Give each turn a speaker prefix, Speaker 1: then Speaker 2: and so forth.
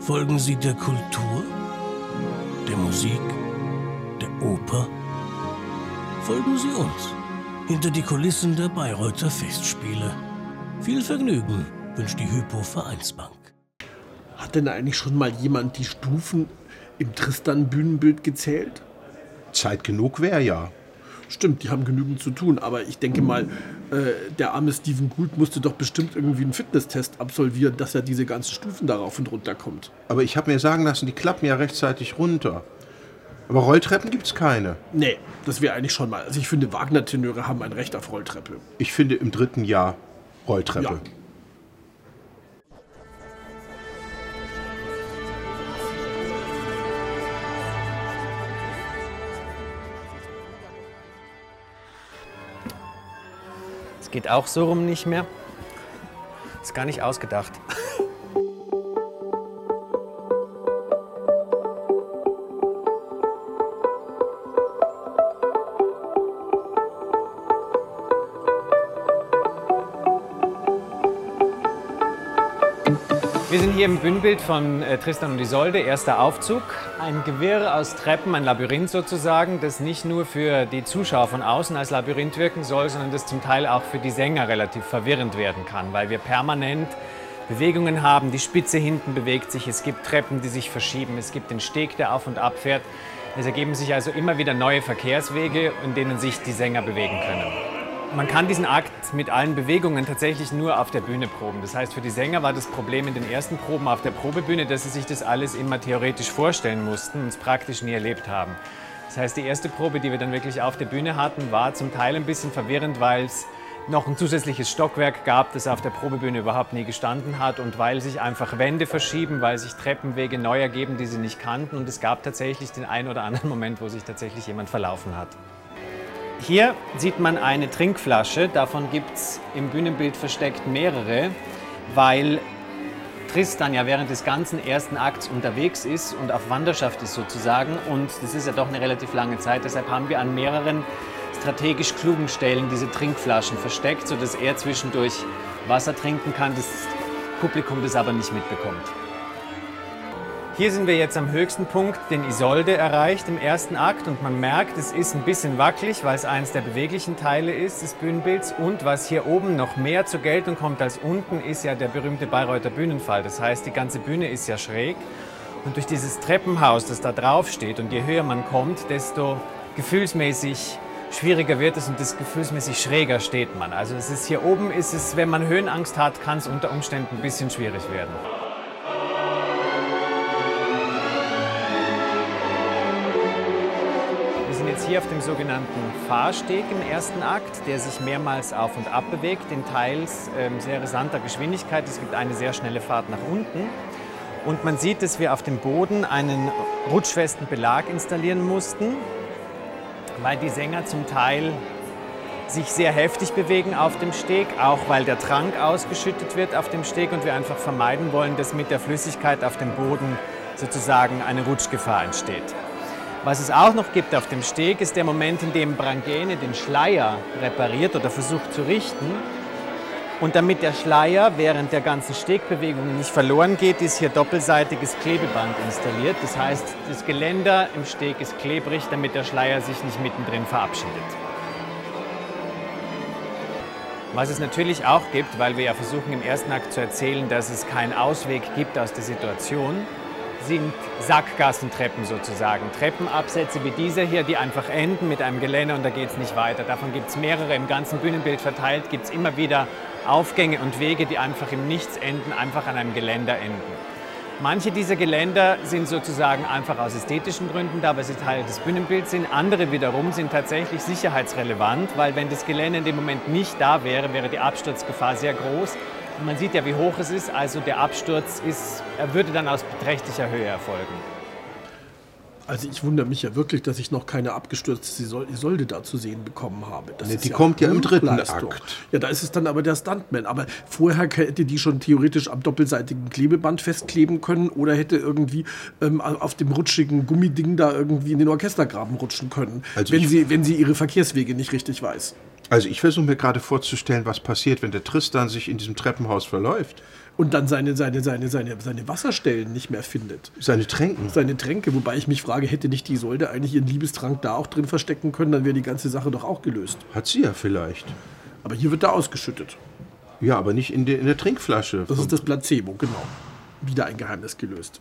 Speaker 1: Folgen Sie der Kultur, der Musik, der Oper? Folgen Sie uns hinter die Kulissen der Bayreuther Festspiele. Viel Vergnügen wünscht die Hypo Vereinsbank.
Speaker 2: Hat denn eigentlich schon mal jemand die Stufen im Tristan-Bühnenbild gezählt?
Speaker 3: Zeit genug wäre ja.
Speaker 2: Stimmt, die haben genügend zu tun, aber ich denke mal, äh, der arme Stephen Gould musste doch bestimmt irgendwie einen Fitnesstest absolvieren, dass er diese ganzen Stufen darauf und runter kommt.
Speaker 3: Aber ich habe mir sagen lassen, die klappen ja rechtzeitig runter. Aber Rolltreppen gibt's keine.
Speaker 2: Nee, das wäre eigentlich schon mal. Also ich finde, Wagner-Tenöre haben ein Recht auf Rolltreppe.
Speaker 3: Ich finde im dritten Jahr Rolltreppe.
Speaker 2: Ja.
Speaker 4: Es geht auch so rum nicht mehr. Ist gar nicht ausgedacht. Wir sind hier im Bühnenbild von äh, Tristan und Isolde, erster Aufzug. Ein Gewirr aus Treppen, ein Labyrinth sozusagen, das nicht nur für die Zuschauer von außen als Labyrinth wirken soll, sondern das zum Teil auch für die Sänger relativ verwirrend werden kann, weil wir permanent Bewegungen haben. Die Spitze hinten bewegt sich, es gibt Treppen, die sich verschieben, es gibt den Steg, der auf und ab fährt. Es ergeben sich also immer wieder neue Verkehrswege, in denen sich die Sänger bewegen können. Man kann diesen Akt mit allen Bewegungen tatsächlich nur auf der Bühne proben. Das heißt, für die Sänger war das Problem in den ersten Proben auf der Probebühne, dass sie sich das alles immer theoretisch vorstellen mussten und es praktisch nie erlebt haben. Das heißt, die erste Probe, die wir dann wirklich auf der Bühne hatten, war zum Teil ein bisschen verwirrend, weil es noch ein zusätzliches Stockwerk gab, das auf der Probebühne überhaupt nie gestanden hat und weil sich einfach Wände verschieben, weil sich Treppenwege neu ergeben, die sie nicht kannten und es gab tatsächlich den einen oder anderen Moment, wo sich tatsächlich jemand verlaufen hat. Hier sieht man eine Trinkflasche, davon gibt es im Bühnenbild versteckt mehrere, weil Tristan ja während des ganzen ersten Akts unterwegs ist und auf Wanderschaft ist sozusagen. Und das ist ja doch eine relativ lange Zeit, deshalb haben wir an mehreren strategisch klugen Stellen diese Trinkflaschen versteckt, sodass er zwischendurch Wasser trinken kann, das Publikum das aber nicht mitbekommt. Hier sind wir jetzt am höchsten Punkt, den Isolde erreicht im ersten Akt und man merkt, es ist ein bisschen wackelig, weil es eines der beweglichen Teile ist des Bühnenbilds und was hier oben noch mehr zur Geltung kommt als unten, ist ja der berühmte Bayreuther Bühnenfall. Das heißt, die ganze Bühne ist ja schräg und durch dieses Treppenhaus, das da drauf steht und je höher man kommt, desto gefühlsmäßig schwieriger wird es und das gefühlsmäßig schräger steht man. Also es ist hier oben ist es, wenn man Höhenangst hat, kann es unter Umständen ein bisschen schwierig werden. Hier auf dem sogenannten Fahrsteg im ersten Akt, der sich mehrmals auf und ab bewegt, in teils ähm, sehr rasanter Geschwindigkeit. Es gibt eine sehr schnelle Fahrt nach unten. Und man sieht, dass wir auf dem Boden einen rutschfesten Belag installieren mussten, weil die Sänger zum Teil sich sehr heftig bewegen auf dem Steg, auch weil der Trank ausgeschüttet wird auf dem Steg und wir einfach vermeiden wollen, dass mit der Flüssigkeit auf dem Boden sozusagen eine Rutschgefahr entsteht. Was es auch noch gibt auf dem Steg, ist der Moment, in dem Brangäne den Schleier repariert oder versucht zu richten. Und damit der Schleier während der ganzen Stegbewegungen nicht verloren geht, ist hier doppelseitiges Klebeband installiert. Das heißt, das Geländer im Steg ist klebrig, damit der Schleier sich nicht mittendrin verabschiedet. Was es natürlich auch gibt, weil wir ja versuchen im ersten Akt zu erzählen, dass es keinen Ausweg gibt aus der Situation, sind Sackgassentreppen sozusagen. Treppenabsätze wie dieser hier, die einfach enden mit einem Geländer und da geht es nicht weiter. Davon gibt es mehrere im ganzen Bühnenbild verteilt, gibt es immer wieder Aufgänge und Wege, die einfach im Nichts enden, einfach an einem Geländer enden. Manche dieser Geländer sind sozusagen einfach aus ästhetischen Gründen da, weil sie Teil des Bühnenbilds sind. Andere wiederum sind tatsächlich sicherheitsrelevant, weil wenn das Gelände in dem Moment nicht da wäre, wäre die Absturzgefahr sehr groß. Man sieht ja, wie hoch es ist, also der Absturz ist, er würde dann aus beträchtlicher Höhe erfolgen.
Speaker 2: Also ich wundere mich ja wirklich, dass ich noch keine abgestürzte Isol- Isolde da zu sehen bekommen habe. Das
Speaker 3: Nee, die kommt ja im dritten. Akt.
Speaker 2: Ja, da ist es dann aber der Stuntman. Aber vorher hätte die schon theoretisch am doppelseitigen Klebeband festkleben können oder hätte irgendwie ähm, auf dem rutschigen Gummiding da irgendwie in den Orchestergraben rutschen können,
Speaker 3: Also
Speaker 2: wenn, sie, wenn sie ihre Verkehrswege nicht richtig weiß.
Speaker 3: Also ich versuche mir gerade vorzustellen, was passiert, wenn der Tristan sich in diesem Treppenhaus verläuft.
Speaker 2: Und dann seine, seine, seine, seine, seine Wasserstellen nicht mehr findet.
Speaker 3: Seine Tränken.
Speaker 2: Seine Tränke, wobei ich mich frage, hätte nicht die Isolde eigentlich ihren Liebestrank da auch drin verstecken können, dann wäre die ganze Sache doch auch gelöst.
Speaker 3: Hat sie ja vielleicht.
Speaker 2: Aber hier wird da ausgeschüttet.
Speaker 3: Ja, aber nicht in der, in der Trinkflasche.
Speaker 2: Das ist das Placebo, genau. Wieder ein Geheimnis gelöst.